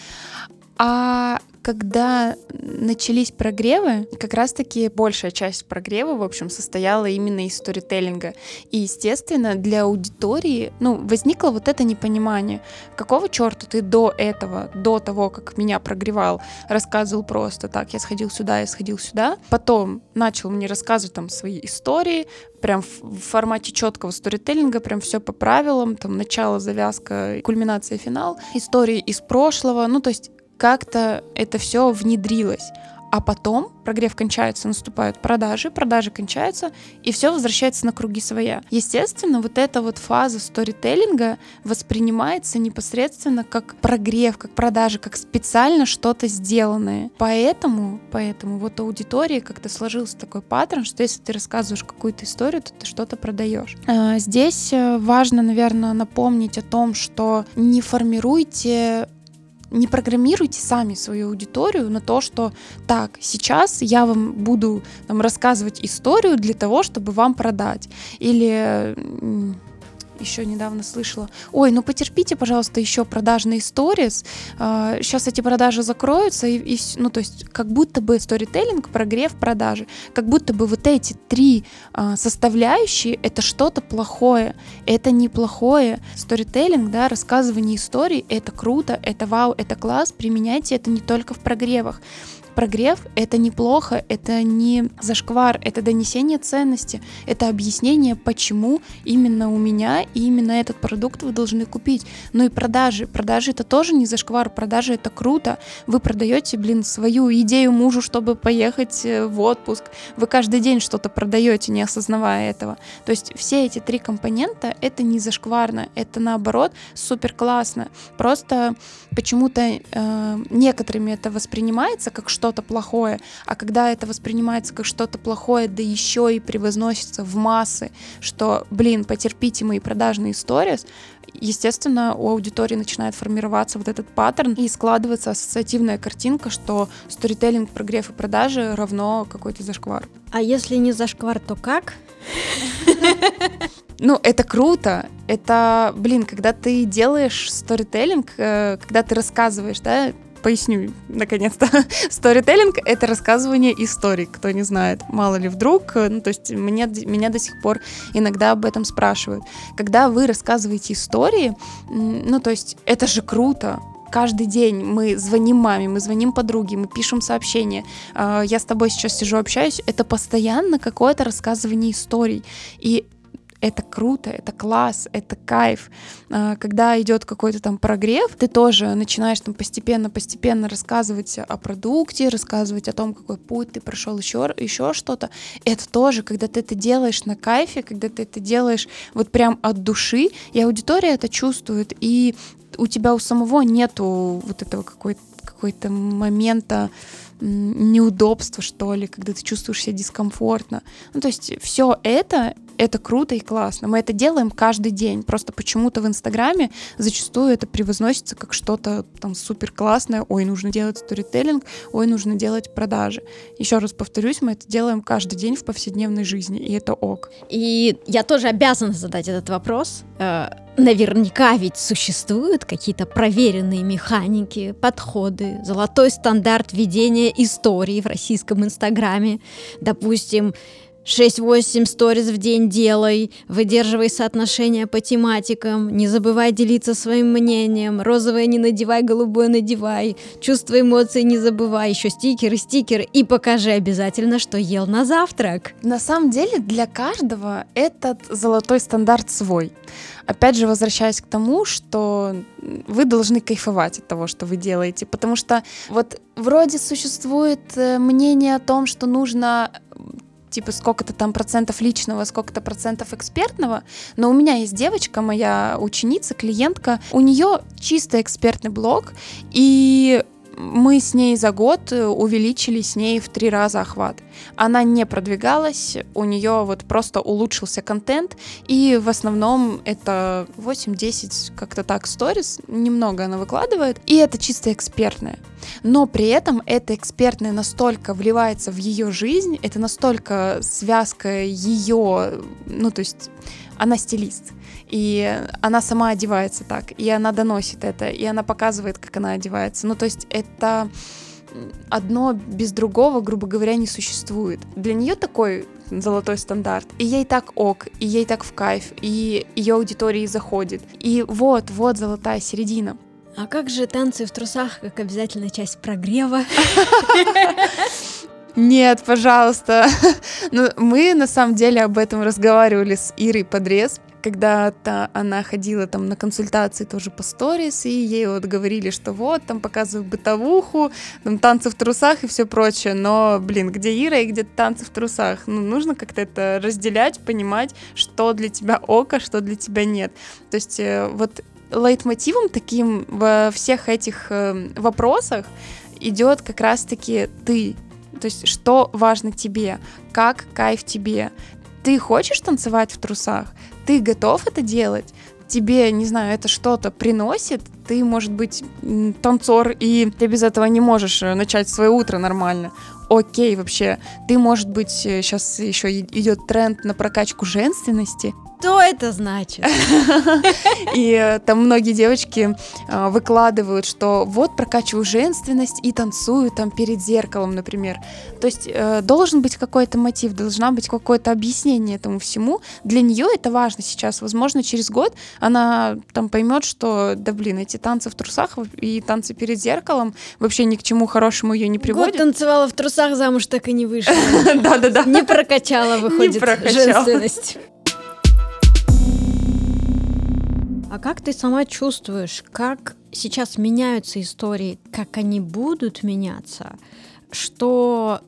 А когда начались прогревы, как раз-таки большая часть прогрева, в общем, состояла именно из сторителлинга. И, естественно, для аудитории, ну, возникло вот это непонимание. Какого черта ты до этого, до того, как меня прогревал, рассказывал просто так, я сходил сюда, я сходил сюда. Потом начал мне рассказывать там свои истории, прям в формате четкого сторителлинга, прям все по правилам, там начало, завязка, кульминация, финал, истории из прошлого, ну то есть как-то это все внедрилось. А потом прогрев кончается, наступают продажи, продажи кончаются, и все возвращается на круги своя. Естественно, вот эта вот фаза сторителлинга воспринимается непосредственно как прогрев, как продажи, как специально что-то сделанное. Поэтому, поэтому вот аудитории как-то сложился такой паттерн, что если ты рассказываешь какую-то историю, то ты что-то продаешь. А, здесь э, важно, наверное, напомнить о том, что не формируйте не программируйте сами свою аудиторию на то, что так, сейчас я вам буду там, рассказывать историю для того, чтобы вам продать. Или еще недавно слышала, ой, ну потерпите, пожалуйста, еще продажные сторис, сейчас эти продажи закроются, и, и, ну то есть как будто бы сторителлинг, прогрев продажи, как будто бы вот эти три а, составляющие это что-то плохое, это неплохое. Сторителлинг, да, рассказывание историй, это круто, это вау, это класс, применяйте это не только в прогревах. Прогрев — это неплохо, это не зашквар, это донесение ценности, это объяснение, почему именно у меня и именно этот продукт вы должны купить. Ну и продажи. Продажи — это тоже не зашквар, продажи — это круто. Вы продаете, блин, свою идею мужу, чтобы поехать э, в отпуск. Вы каждый день что-то продаете, не осознавая этого. То есть все эти три компонента — это не зашкварно, это наоборот супер классно. Просто почему-то э, некоторыми это воспринимается как что что-то плохое. А когда это воспринимается как что-то плохое, да еще и превозносится в массы, что, блин, потерпите мои продажные сторис, естественно, у аудитории начинает формироваться вот этот паттерн и складывается ассоциативная картинка, что сторителлинг, прогрев и продажи равно какой-то зашквар. А если не зашквар, то как? Ну, это круто. Это, блин, когда ты делаешь сторителлинг, э, когда ты рассказываешь, да, поясню наконец-то. Сторителлинг — это рассказывание историй, кто не знает. Мало ли вдруг, ну, то есть меня, меня до сих пор иногда об этом спрашивают. Когда вы рассказываете истории, ну, то есть это же круто, каждый день мы звоним маме, мы звоним подруге, мы пишем сообщения. А, я с тобой сейчас сижу, общаюсь. Это постоянно какое-то рассказывание историй. И это круто, это класс, это кайф. А, когда идет какой-то там прогрев, ты тоже начинаешь там постепенно-постепенно рассказывать о продукте, рассказывать о том, какой путь ты прошел, еще, еще что-то. Это тоже, когда ты это делаешь на кайфе, когда ты это делаешь вот прям от души, и аудитория это чувствует, и у тебя у самого нету вот этого какой-то какой-то момента неудобства, что ли, когда ты чувствуешь себя дискомфортно. Ну, то есть все это это круто и классно. Мы это делаем каждый день. Просто почему-то в Инстаграме зачастую это превозносится как что-то там супер классное. Ой, нужно делать сторителлинг, ой, нужно делать продажи. Еще раз повторюсь, мы это делаем каждый день в повседневной жизни, и это ок. И я тоже обязана задать этот вопрос. Э, наверняка ведь существуют какие-то проверенные механики, подходы, золотой стандарт ведения истории в российском Инстаграме. Допустим, 6-8 сториз в день делай, выдерживай соотношения по тематикам, не забывай делиться своим мнением, розовое не надевай, голубое надевай, чувства эмоций не забывай, еще стикеры, стикеры, и покажи обязательно, что ел на завтрак. На самом деле для каждого этот золотой стандарт свой. Опять же, возвращаясь к тому, что вы должны кайфовать от того, что вы делаете, потому что вот вроде существует э, мнение о том, что нужно типа сколько-то там процентов личного, сколько-то процентов экспертного, но у меня есть девочка, моя ученица, клиентка, у нее чисто экспертный блог, и мы с ней за год э, увеличили с ней в три раза охват. Она не продвигалась, у нее вот просто улучшился контент, и в основном это 8-10 как-то так сторис, немного она выкладывает, и это чисто экспертное. Но при этом это экспертное настолько вливается в ее жизнь, это настолько связка ее, ну то есть она стилист, и она сама одевается так, и она доносит это, и она показывает, как она одевается. Ну, то есть это одно без другого, грубо говоря, не существует. Для нее такой золотой стандарт. И ей так ок, и ей так в кайф, и ее аудитории заходит. И вот, вот золотая середина. А как же танцы в трусах, как обязательная часть прогрева? Нет, пожалуйста. Ну, мы на самом деле об этом разговаривали с Ирой Подрез, когда-то она ходила там на консультации тоже по сторис, и ей вот говорили, что вот, там показывают бытовуху, там танцы в трусах и все прочее, но, блин, где Ира и где танцы в трусах? Ну, нужно как-то это разделять, понимать, что для тебя око, что для тебя нет. То есть э, вот лейтмотивом таким во всех этих э, вопросах идет как раз-таки ты, то есть, что важно тебе, как кайф тебе. Ты хочешь танцевать в трусах? Ты готов это делать? Тебе, не знаю, это что-то приносит? Ты, может быть, танцор, и ты без этого не можешь э, начать свое утро нормально окей вообще. Ты, может быть, сейчас э, еще идет тренд на прокачку женственности, что это значит? И э, там многие девочки э, выкладывают, что вот прокачиваю женственность и танцую там перед зеркалом, например. То есть э, должен быть какой-то мотив, должна быть какое-то объяснение этому всему. Для нее это важно сейчас. Возможно, через год она там поймет, что, да блин, эти танцы в трусах и танцы перед зеркалом вообще ни к чему хорошему ее не приводят. Год танцевала в трусах, замуж так и не вышла. Да-да-да. Не прокачала, выходит, женственность. А как ты сама чувствуешь, как сейчас меняются истории, как они будут меняться, что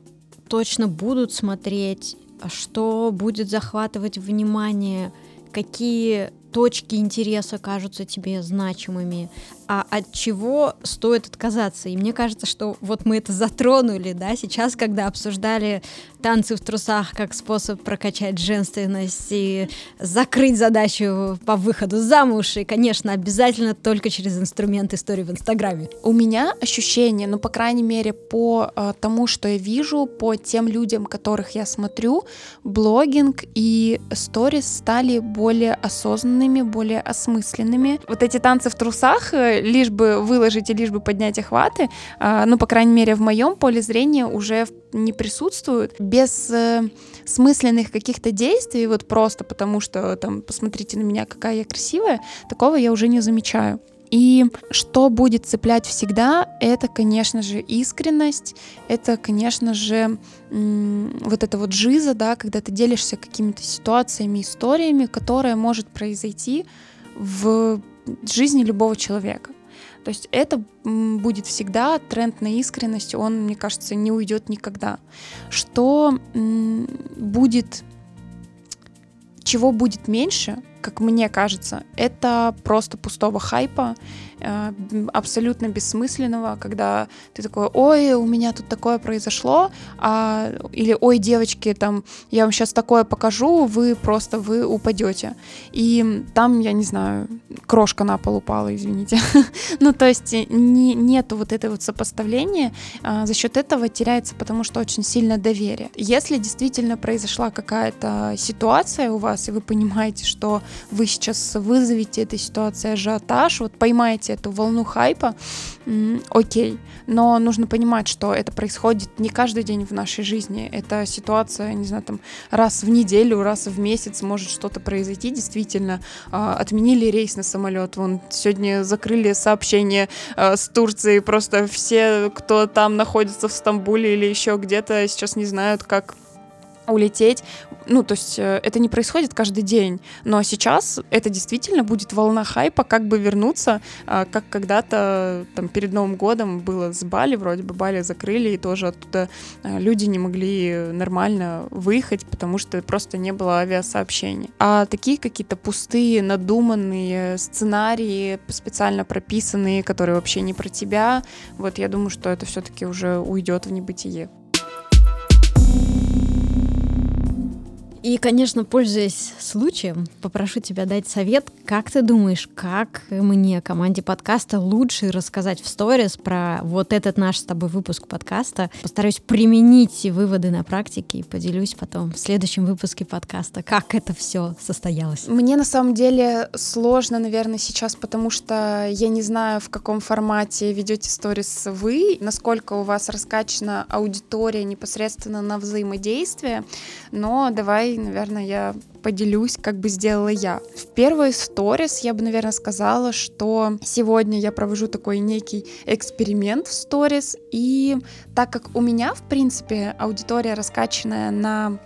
точно будут смотреть, что будет захватывать внимание, какие точки интереса кажутся тебе значимыми. А от чего стоит отказаться. И мне кажется, что вот мы это затронули, да, сейчас, когда обсуждали танцы в трусах как способ прокачать женственность и закрыть задачу по выходу замуж, и, конечно, обязательно только через инструмент истории в Инстаграме. У меня ощущение, ну, по крайней мере, по э, тому, что я вижу, по тем людям, которых я смотрю, блогинг и сторис стали более осознанными, более осмысленными. Вот эти танцы в трусах лишь бы выложить и лишь бы поднять охваты, а, ну, по крайней мере, в моем поле зрения уже не присутствуют. Без э, смысленных каких-то действий, вот просто потому что, там, посмотрите на меня, какая я красивая, такого я уже не замечаю. И что будет цеплять всегда, это, конечно же, искренность, это, конечно же, вот это вот жиза, да, когда ты делишься какими-то ситуациями, историями, которая может произойти в жизни любого человека. То есть это будет всегда тренд на искренность, он, мне кажется, не уйдет никогда. Что будет, чего будет меньше, как мне кажется, это просто пустого хайпа, абсолютно бессмысленного, когда ты такой, ой, у меня тут такое произошло, а, или ой, девочки, там, я вам сейчас такое покажу, вы просто, вы упадете. И там, я не знаю, крошка на пол упала, извините. ну, то есть не, нету вот этой вот сопоставления, а, за счет этого теряется, потому что очень сильно доверие. Если действительно произошла какая-то ситуация у вас, и вы понимаете, что вы сейчас вызовете этой ситуации ажиотаж, вот поймаете эту волну хайпа, окей. Но нужно понимать, что это происходит не каждый день в нашей жизни. Это ситуация, не знаю, там раз в неделю, раз в месяц может что-то произойти. Действительно, а, отменили рейс на самолет. Вон сегодня закрыли сообщение а, с Турцией. Просто все, кто там находится в Стамбуле или еще где-то, сейчас не знают, как улететь. Ну, то есть э, это не происходит каждый день, но сейчас это действительно будет волна хайпа, как бы вернуться, а, как когда-то там перед Новым годом было с Бали, вроде бы Бали закрыли, и тоже оттуда э, люди не могли нормально выехать, потому что просто не было авиасообщений. А такие какие-то пустые, надуманные сценарии, специально прописанные, которые вообще не про тебя, вот я думаю, что это все-таки уже уйдет в небытие. И, конечно, пользуясь случаем, попрошу тебя дать совет, как ты думаешь, как мне, команде подкаста, лучше рассказать в сторис про вот этот наш с тобой выпуск подкаста. Постараюсь применить выводы на практике и поделюсь потом в следующем выпуске подкаста, как это все состоялось. Мне на самом деле сложно, наверное, сейчас, потому что я не знаю, в каком формате ведете сторис вы, насколько у вас раскачана аудитория непосредственно на взаимодействие, но давай наверное, я поделюсь, как бы сделала я. В первой сторис я бы, наверное, сказала, что сегодня я провожу такой некий эксперимент в сторис, и так как у меня, в принципе, аудитория раскачанная на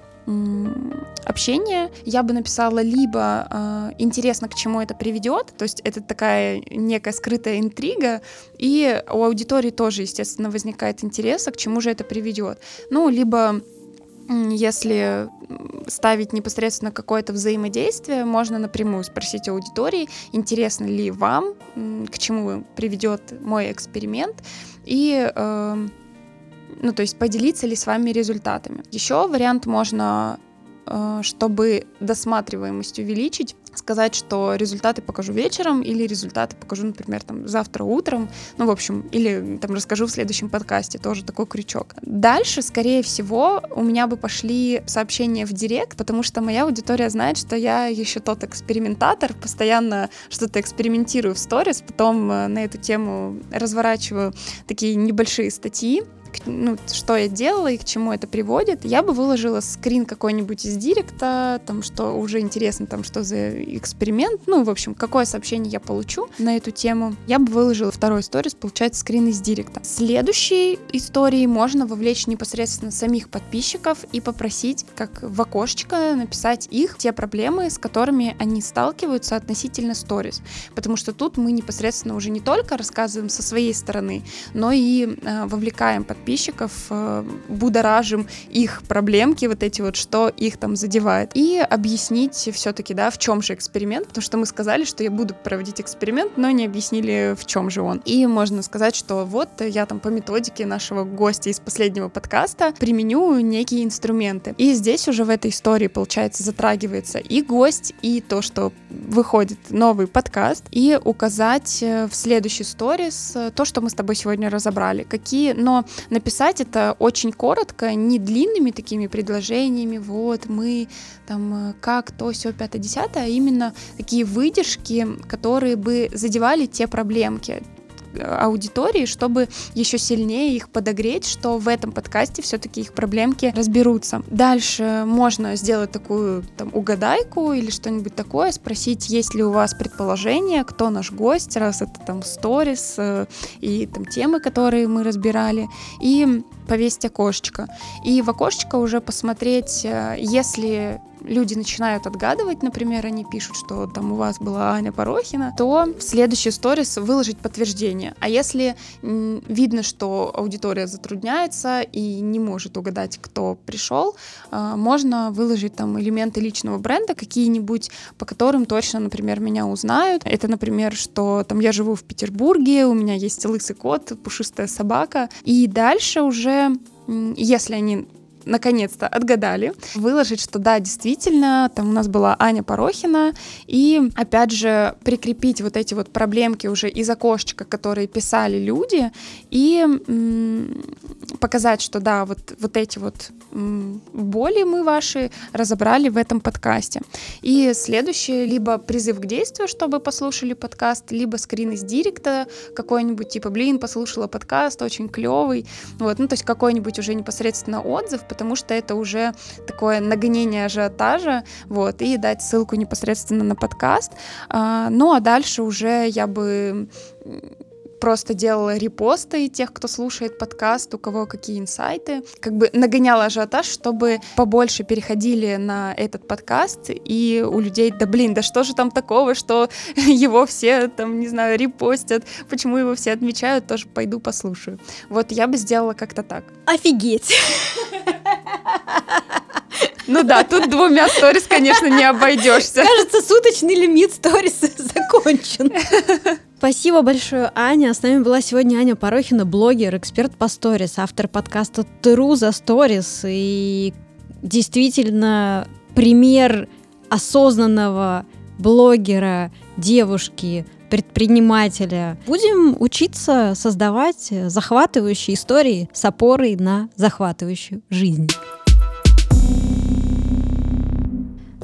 общение, я бы написала либо э, интересно, к чему это приведет, то есть это такая некая скрытая интрига, и у аудитории тоже, естественно, возникает интерес, а к чему же это приведет. Ну, либо если ставить непосредственно какое-то взаимодействие, можно напрямую спросить аудитории, интересно ли вам, к чему приведет мой эксперимент, и э, ну, то есть поделиться ли с вами результатами. Еще вариант можно Э, чтобы досматриваемость увеличить, сказать, что результаты покажу вечером или результаты покажу, например, там завтра утром, ну, в общем, или там расскажу в следующем подкасте, тоже такой крючок. Дальше, скорее всего, у меня бы пошли сообщения в директ, потому что моя аудитория знает, что я еще тот экспериментатор, постоянно что-то экспериментирую в сторис, потом э, на эту тему разворачиваю такие небольшие статьи, ну, что я делала и к чему это приводит, я бы выложила скрин какой-нибудь из директа, там, что уже интересно, там, что за эксперимент, ну, в общем, какое сообщение я получу на эту тему, я бы выложила второй сторис, получается, скрин из директа. Следующей истории можно вовлечь непосредственно самих подписчиков и попросить, как в окошечко, написать их, те проблемы, с которыми они сталкиваются относительно сторис, потому что тут мы непосредственно уже не только рассказываем со своей стороны, но и э, вовлекаем под подписчиков, э, будоражим их проблемки, вот эти вот, что их там задевает. И объяснить все-таки, да, в чем же эксперимент, потому что мы сказали, что я буду проводить эксперимент, но не объяснили, в чем же он. И можно сказать, что вот я там по методике нашего гостя из последнего подкаста применю некие инструменты. И здесь уже в этой истории, получается, затрагивается и гость, и то, что выходит новый подкаст, и указать э, в следующий сторис э, то, что мы с тобой сегодня разобрали. Какие, но написать это очень коротко, не длинными такими предложениями, вот мы там э, как то, все, пятое, десятое, а именно такие выдержки, которые бы задевали те проблемки, аудитории, чтобы еще сильнее их подогреть, что в этом подкасте все-таки их проблемки разберутся. Дальше можно сделать такую там угадайку или что-нибудь такое, спросить, есть ли у вас предположение, кто наш гость, раз это там сторис э, и там темы, которые мы разбирали, и повесить окошечко. И в окошечко уже посмотреть, э, если люди начинают отгадывать, например, они пишут, что там у вас была Аня Порохина, то в следующий сторис выложить подтверждение. А если видно, что аудитория затрудняется и не может угадать, кто пришел, а, можно выложить там элементы личного бренда какие-нибудь, по которым точно, например, меня узнают. Это, например, что там я живу в Петербурге, у меня есть лысый кот, пушистая собака. И дальше уже если они наконец-то отгадали, выложить, что да, действительно, там у нас была Аня Порохина, и опять же прикрепить вот эти вот проблемки уже из окошечка, которые писали люди, и м- показать, что да, вот, вот эти вот м- боли мы ваши разобрали в этом подкасте. И следующее, либо призыв к действию, чтобы послушали подкаст, либо скрин из директа какой-нибудь, типа, блин, послушала подкаст, очень клевый, вот, ну, то есть какой-нибудь уже непосредственно отзыв, потому что это уже такое нагонение ажиотажа, вот, и дать ссылку непосредственно на подкаст. А, ну, а дальше уже я бы просто делала репосты тех, кто слушает подкаст, у кого какие инсайты, как бы нагоняла ажиотаж, чтобы побольше переходили на этот подкаст, и у людей, да блин, да что же там такого, что его все там, не знаю, репостят, почему его все отмечают, тоже пойду послушаю. Вот я бы сделала как-то так. Офигеть! Ну да, тут двумя сторис, конечно, не обойдешься. Кажется, суточный лимит сторис закончен. Спасибо большое, Аня. С нами была сегодня Аня Порохина, блогер, эксперт по сторис, автор подкаста True за сторис. И действительно пример осознанного блогера, девушки, предпринимателя. Будем учиться создавать захватывающие истории с опорой на захватывающую жизнь.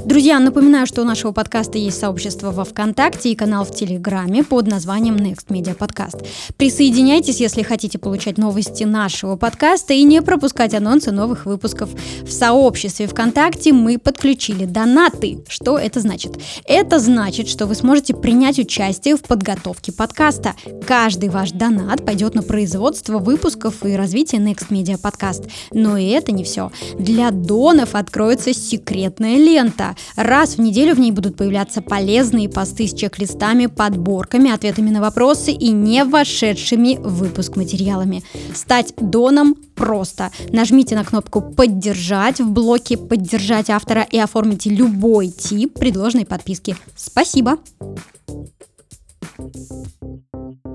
Друзья, напоминаю, что у нашего подкаста есть сообщество во ВКонтакте и канал в Телеграме под названием Next Media Podcast. Присоединяйтесь, если хотите получать новости нашего подкаста и не пропускать анонсы новых выпусков. В сообществе ВКонтакте мы подключили донаты. Что это значит? Это значит, что вы сможете принять участие в подготовке подкаста. Каждый ваш донат пойдет на производство выпусков и развитие Next Media Podcast. Но и это не все. Для донов откроется секретная лента. Раз в неделю в ней будут появляться полезные посты с чек-листами, подборками, ответами на вопросы и не вошедшими в выпуск материалами. Стать доном просто. Нажмите на кнопку «Поддержать» в блоке «Поддержать автора» и оформите любой тип предложенной подписки. Спасибо! Thank you.